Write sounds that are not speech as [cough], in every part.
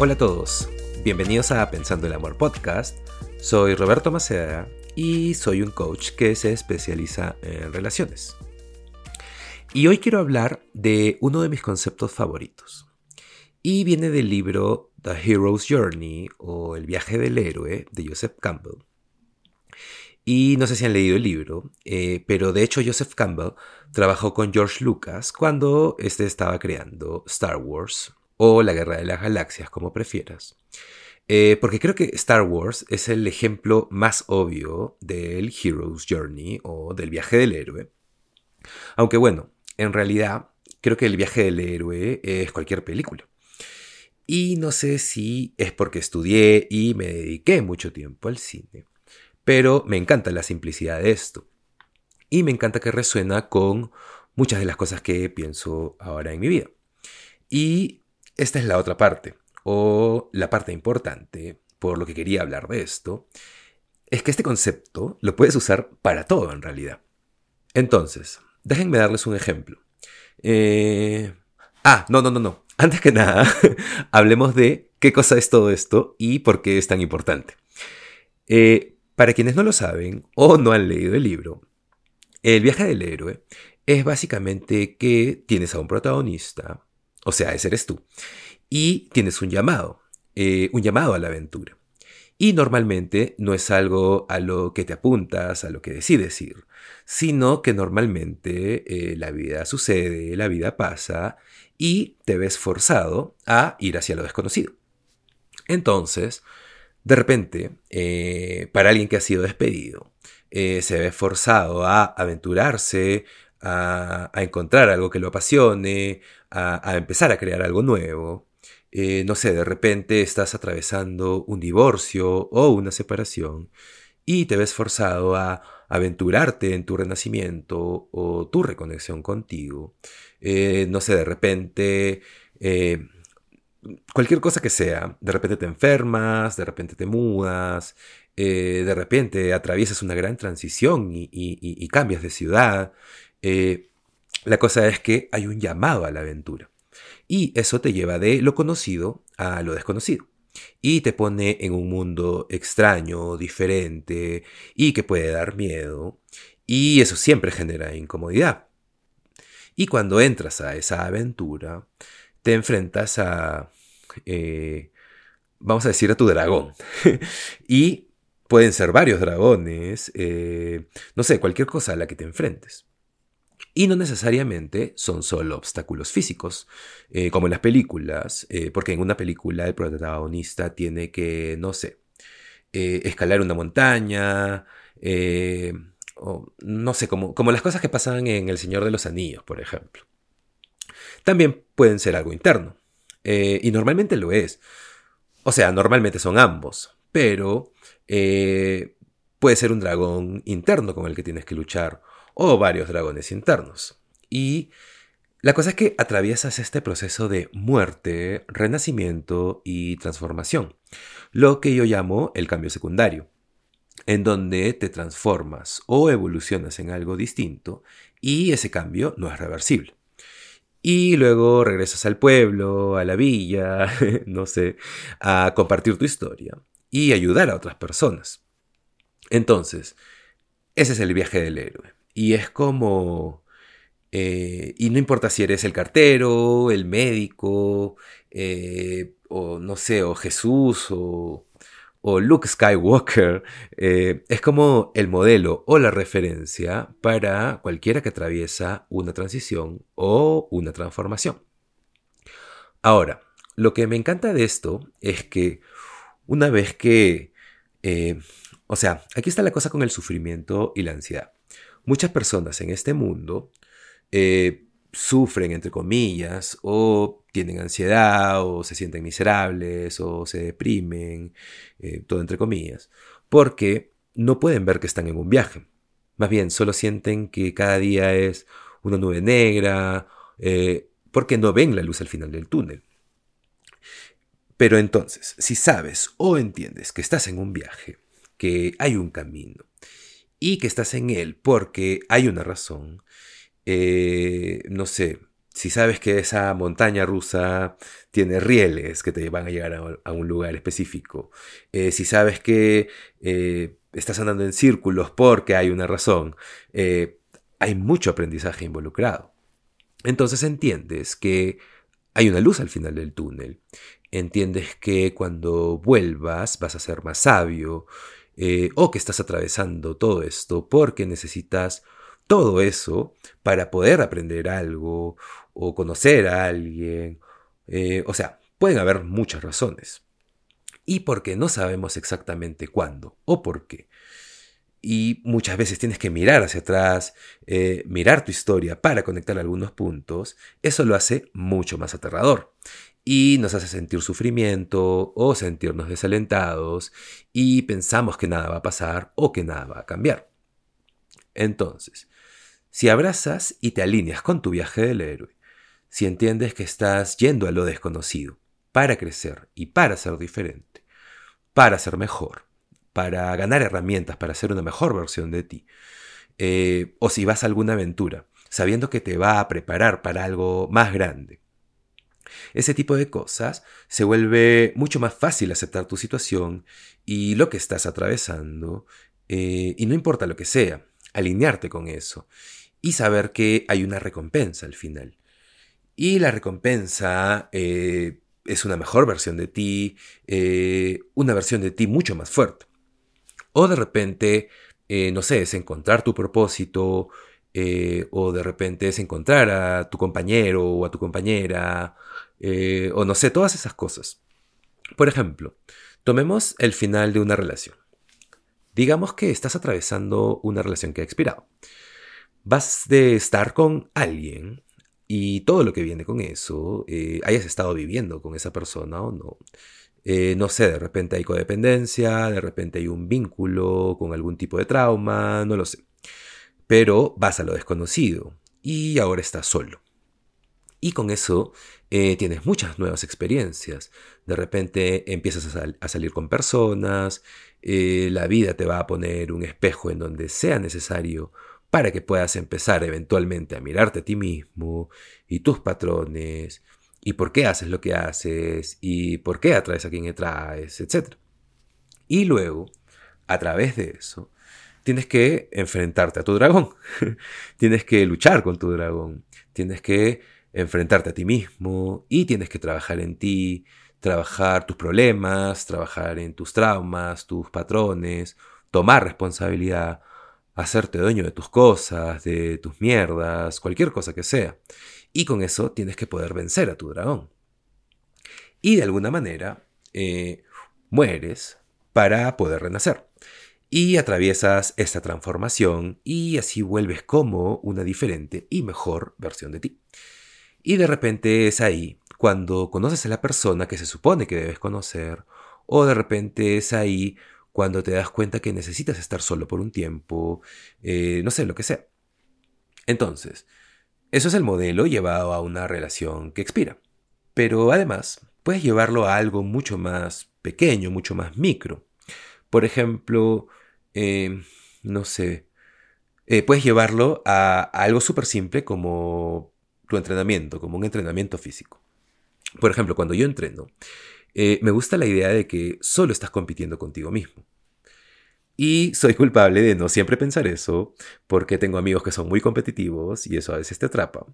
Hola a todos, bienvenidos a Pensando el Amor Podcast. Soy Roberto Maceda y soy un coach que se especializa en relaciones. Y hoy quiero hablar de uno de mis conceptos favoritos. Y viene del libro The Hero's Journey o El viaje del héroe de Joseph Campbell. Y no sé si han leído el libro, eh, pero de hecho Joseph Campbell trabajó con George Lucas cuando este estaba creando Star Wars o la Guerra de las Galaxias, como prefieras. Eh, porque creo que Star Wars es el ejemplo más obvio del Hero's Journey o del viaje del héroe. Aunque bueno, en realidad creo que el viaje del héroe es cualquier película. Y no sé si es porque estudié y me dediqué mucho tiempo al cine, pero me encanta la simplicidad de esto. Y me encanta que resuena con muchas de las cosas que pienso ahora en mi vida. Y esta es la otra parte, o la parte importante, por lo que quería hablar de esto, es que este concepto lo puedes usar para todo en realidad. Entonces, déjenme darles un ejemplo. Eh, ah, no, no, no, no. [laughs] Antes que nada, [laughs] hablemos de qué cosa es todo esto y por qué es tan importante. Eh, para quienes no lo saben o no han leído el libro, el viaje del héroe es básicamente que tienes a un protagonista o sea, ese eres tú. Y tienes un llamado, eh, un llamado a la aventura. Y normalmente no es algo a lo que te apuntas, a lo que decides ir, sino que normalmente eh, la vida sucede, la vida pasa y te ves forzado a ir hacia lo desconocido. Entonces, de repente, eh, para alguien que ha sido despedido, se ve forzado a aventurarse, a, encontrar algo que lo apasione, a, empezar a crear algo nuevo. Eh, no sé, de repente estás atravesando un divorcio o una separación y te ves forzado a aventurarte en tu renacimiento o tu reconexión contigo. Eh, no sé, de repente, eh, cualquier cosa que sea, de repente te enfermas, de repente te mudas, de repente atraviesas una gran transición y cambias de ciudad eh, la cosa es que hay un llamado a la aventura. Y eso te lleva de lo conocido a lo desconocido. Y te pone en un mundo extraño, diferente, y que puede dar miedo. Y eso siempre genera incomodidad. Y cuando entras a esa aventura, te enfrentas a, eh, vamos a decir, a tu dragón. [laughs] y pueden ser varios dragones, eh, no sé, cualquier cosa a la que te enfrentes. Y no necesariamente son solo obstáculos físicos, eh, como en las películas, eh, porque en una película el protagonista tiene que, no sé, eh, escalar una montaña, o no sé, como, como las cosas que pasan en El Señor de los Anillos, por ejemplo. También pueden ser algo interno, y normalmente lo es. O sea, normalmente son ambos, pero puede ser un dragón interno con el que tienes que luchar o varios dragones internos. Y la cosa es que atraviesas este proceso de muerte, renacimiento y transformación, lo que yo llamo el cambio secundario, en donde te transformas o evolucionas en algo distinto y ese cambio no es reversible. Y luego regresas al pueblo, a la villa, [laughs] no sé, a compartir tu historia y ayudar a otras personas. Entonces, ese es el viaje del héroe. Y es como... Eh, y no importa si eres el cartero, el médico, eh, o no sé, o Jesús, o, o Luke Skywalker, eh, es como el modelo o la referencia para cualquiera que atraviesa una transición o una transformación. Ahora, lo que me encanta de esto es que una vez que... o sea, aquí está la cosa con el sufrimiento y la ansiedad. Muchas personas en este mundo eh, sufren, entre comillas, o tienen ansiedad, o se sienten miserables, o se deprimen, eh, todo entre comillas, porque no pueden ver que están en un viaje. Más bien, solo sienten que cada día es una nube negra, eh, porque no ven la luz al final del túnel. Pero entonces, si sabes o entiendes que estás en un viaje, que hay un camino, y que estás en él porque hay una razón, eh, no sé, si sabes que esa montaña rusa tiene rieles que te van a llegar a, un lugar específico, eh, si sabes que eh, estás andando en círculos porque hay una razón, hay mucho aprendizaje involucrado. Entonces entiendes que hay una luz al final del túnel. Entiendes que cuando vuelvas vas a ser más sabio o que estás atravesando todo esto porque necesitas todo eso para poder aprender algo o conocer a alguien. Eh, o sea, pueden haber muchas razones. Y porque no sabemos exactamente cuándo o por qué. Y muchas veces tienes que mirar hacia atrás, eh, mirar tu historia para conectar algunos puntos. Eso lo hace mucho más aterrador. Y nos hace sentir sufrimiento o sentirnos desalentados y pensamos que nada va a pasar o que nada va a cambiar. Entonces, si abrazas y te alineas con tu viaje del héroe, si entiendes que estás yendo a lo desconocido para crecer y para ser diferente, para ser mejor, para ganar herramientas para ser una mejor versión de ti, eh, o si vas a alguna aventura, sabiendo que te va a preparar para algo más grande. Ese tipo de cosas se vuelve mucho más fácil aceptar tu situación y lo que estás atravesando, eh, y no importa lo que sea, alinearte con eso y saber que hay una recompensa al final. Y la recompensa eh, es una mejor versión de ti, eh, una versión de ti mucho más fuerte. O de repente, no sé, es encontrar tu propósito, o de repente es encontrar a tu compañero o a tu compañera, o no sé, todas esas cosas. Por ejemplo, tomemos el final de una relación. Digamos que estás atravesando una relación que ha expirado vas de estar con alguien y todo lo que viene con eso, eh, hayas estado viviendo con esa persona o no. Eh, no sé, de repente hay codependencia, de repente hay un vínculo con algún tipo de trauma, no lo sé. Pero vas a lo desconocido y ahora estás solo. Y con eso eh, tienes muchas nuevas experiencias. De repente empiezas a, salir con personas, la vida te va a poner un espejo en donde sea necesario para que puedas empezar eventualmente a mirarte a ti mismo y tus patrones y por qué haces lo que haces y por qué atraes a quien atraes, etc. Y luego, a través de eso, tienes que enfrentarte a tu dragón, [laughs] tienes que luchar con tu dragón, tienes que enfrentarte a ti mismo y tienes que trabajar en ti, trabajar tus problemas, trabajar en tus traumas, tus patrones, tomar responsabilidad hacerte dueño de tus cosas, de tus mierdas, cualquier cosa que sea. Y con eso tienes que poder vencer a tu dragón. Y de alguna manera eh, mueres para poder renacer. Y atraviesas esta transformación y así vuelves como una diferente y mejor versión de ti. Y de repente es ahí cuando conoces a la persona que se supone que debes conocer, o de repente es ahí cuando te das cuenta que necesitas estar solo por un tiempo, eh, no sé, lo que sea. Entonces, eso es el modelo llevado a una relación que expira. Pero además, puedes llevarlo a algo mucho más pequeño, mucho más micro. Por ejemplo, eh, no sé, eh, puedes llevarlo a, algo súper simple como tu entrenamiento, como un entrenamiento físico. Por ejemplo, cuando yo entreno, eh, me gusta la idea de que solo estás compitiendo contigo mismo. Y soy culpable de no siempre pensar eso, porque tengo amigos que son muy competitivos y eso a veces te atrapa.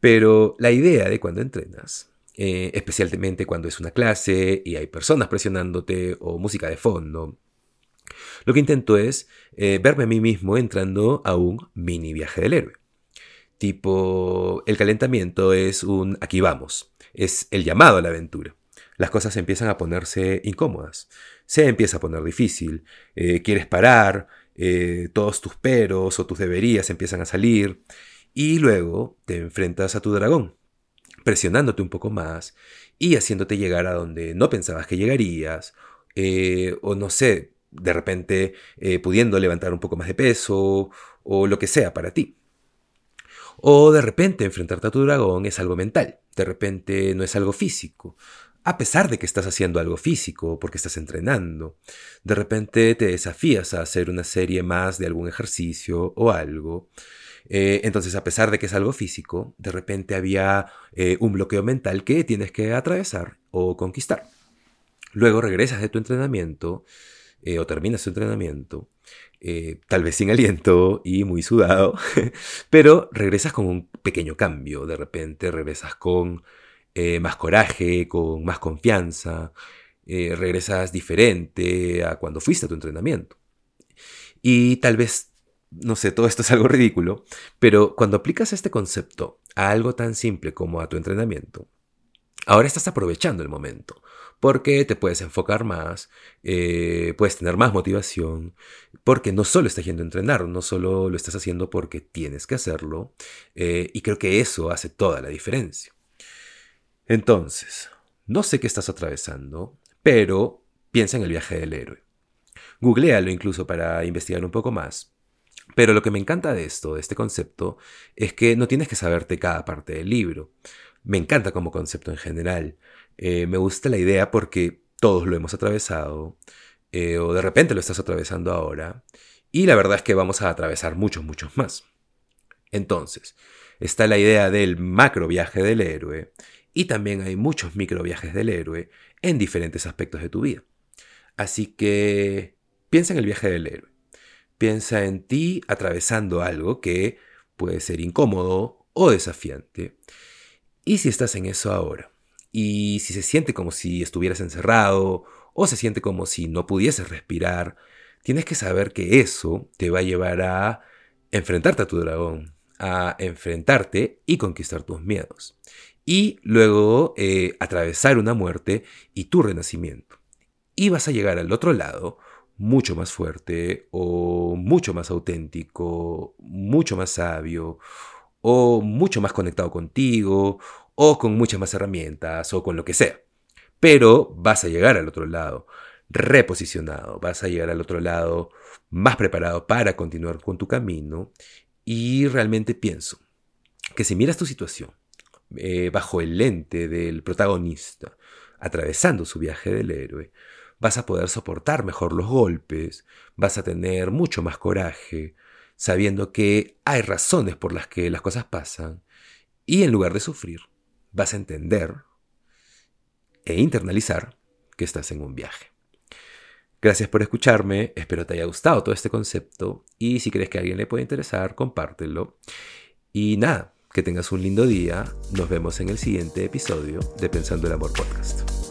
Pero la idea de cuando entrenas, eh, especialmente cuando es una clase y hay personas presionándote o música de fondo, lo que intento es eh, verme a mí mismo entrando a un mini viaje del héroe. Tipo, el calentamiento es un aquí vamos, es el llamado a la aventura las cosas empiezan a ponerse incómodas. Se empieza a poner difícil. Eh, quieres parar, eh, todos tus peros o tus deberías empiezan a salir. Y luego te enfrentas a tu dragón, presionándote un poco más y haciéndote llegar a donde no pensabas que llegarías. O no sé, de repente pudiendo levantar un poco más de peso o lo que sea para ti. O de repente enfrentarte a tu dragón es algo mental, de repente no es algo físico a pesar de que estás haciendo algo físico, porque estás entrenando. De repente te desafías a hacer una serie más de algún ejercicio o algo. Eh, entonces, a pesar de que es algo físico, de repente había eh, un bloqueo mental que tienes que atravesar o conquistar. Luego regresas de tu entrenamiento eh, o terminas tu entrenamiento, tal vez sin aliento y muy sudado, [laughs] pero regresas con un pequeño cambio. De repente regresas con más coraje, con más confianza, regresas diferente a cuando fuiste a tu entrenamiento. Y tal vez no sé, todo esto es algo ridículo, pero cuando aplicas este concepto a algo tan simple como a tu entrenamiento, ahora estás aprovechando el momento, porque te puedes enfocar más, eh, puedes tener más motivación, porque no solo estás yendo a entrenar, no solo lo estás haciendo porque tienes que hacerlo, eh, y creo que eso hace toda la diferencia. Entonces, no sé qué estás atravesando, pero piensa en el viaje del héroe. Googlealo incluso para investigar un poco más pero lo que me encanta de esto, de este concepto, es que no tienes que saberte cada parte del libro. Me encanta como concepto en general. Eh, me gusta la idea porque todos lo hemos atravesado, eh, o de repente lo estás atravesando ahora, y la verdad es que vamos a atravesar muchos, muchos más. Entonces, está la idea del macro viaje del héroe, y también hay muchos micro viajes del héroe en diferentes aspectos de tu vida. Así que piensa en el viaje del héroe. Piensa en ti atravesando algo que puede ser incómodo o desafiante. ¿Y si estás en eso ahora? ¿Y si se siente como si estuvieras encerrado o se siente como si no pudieses respirar? Tienes que saber que eso te va a llevar a enfrentarte a tu dragón, a enfrentarte y conquistar tus miedos. Y luego eh, atravesar una muerte y tu renacimiento. Y vas a llegar al otro lado mucho más fuerte o mucho más auténtico, mucho más sabio o mucho más conectado contigo o con muchas más herramientas o con lo que sea. Pero vas a llegar al otro lado reposicionado, vas a llegar al otro lado más preparado para continuar con tu camino y realmente pienso que si miras tu situación eh, bajo el lente del protagonista, atravesando su viaje del héroe, vas a poder soportar mejor los golpes, vas a tener mucho más coraje, sabiendo que hay razones por las que las cosas pasan, y en lugar de sufrir, vas a entender e internalizar que estás en un viaje. Gracias por escucharme, espero te haya gustado todo este concepto y si crees que a alguien le puede interesar, compártelo. Y nada, que tengas un lindo día, nos vemos en el siguiente episodio de Pensando el Amor Podcast.